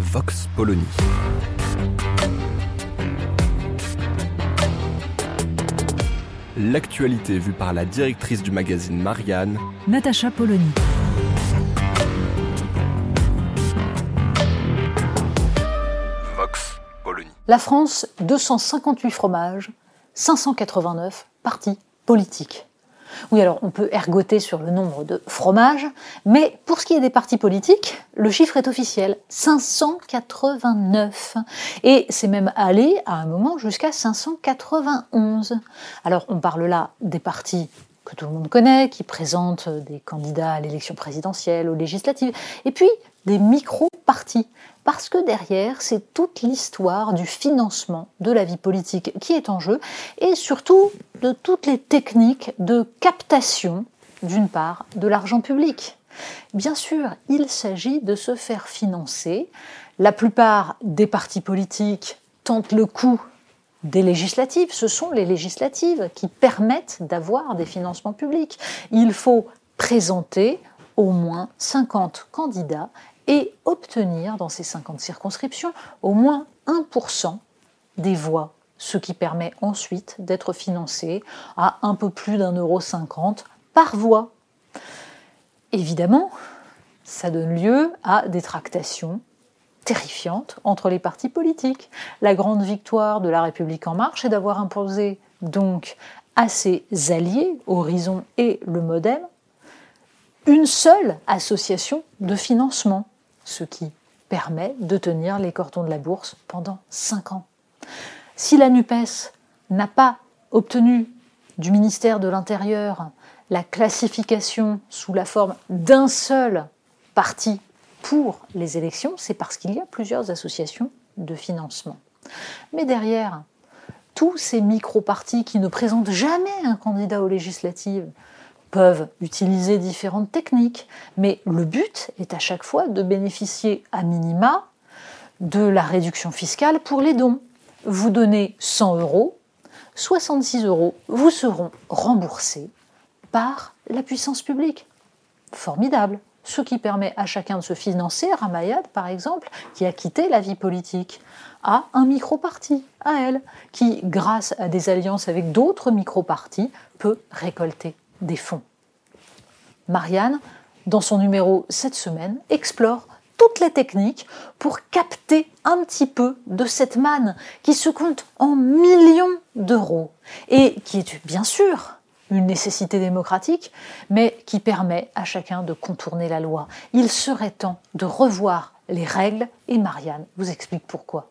Vox Polony. L'actualité vue par la directrice du magazine Marianne, Natacha Polony. Vox Polony. La France, 258 fromages, 589 partis politiques. Oui, alors on peut ergoter sur le nombre de fromages, mais pour ce qui est des partis politiques, le chiffre est officiel, 589. Et c'est même allé à un moment jusqu'à 591. Alors on parle là des partis que tout le monde connaît, qui présentent des candidats à l'élection présidentielle, aux législatives, et puis des micro-partis. Parce que derrière, c'est toute l'histoire du financement de la vie politique qui est en jeu, et surtout de toutes les techniques de captation, d'une part, de l'argent public. Bien sûr, il s'agit de se faire financer. La plupart des partis politiques tentent le coup des législatives. Ce sont les législatives qui permettent d'avoir des financements publics. Il faut présenter au moins 50 candidats et obtenir dans ces 50 circonscriptions au moins 1% des voix, ce qui permet ensuite d'être financé à un peu plus d'un euro cinquante par voix. Évidemment, ça donne lieu à des tractations terrifiantes entre les partis politiques. La grande victoire de la République en marche est d'avoir imposé donc à ses alliés, Horizon et le Modem, une seule association de financement, ce qui permet de tenir les cordons de la bourse pendant cinq ans. Si la NUPES n'a pas obtenu du ministère de l'Intérieur la classification sous la forme d'un seul parti pour les élections, c'est parce qu'il y a plusieurs associations de financement. Mais derrière, tous ces micro-partis qui ne présentent jamais un candidat aux législatives peuvent utiliser différentes techniques, mais le but est à chaque fois de bénéficier à minima de la réduction fiscale pour les dons. Vous donnez 100 euros, 66 euros vous seront remboursés par la puissance publique. Formidable. Ce qui permet à chacun de se financer, Ramayad par exemple, qui a quitté la vie politique, a un micro-parti, à elle, qui, grâce à des alliances avec d'autres micro-partis, peut récolter des fonds. Marianne, dans son numéro cette semaine, explore toutes les techniques pour capter un petit peu de cette manne qui se compte en millions d'euros et qui est bien sûr une nécessité démocratique, mais qui permet à chacun de contourner la loi. Il serait temps de revoir les règles et Marianne vous explique pourquoi.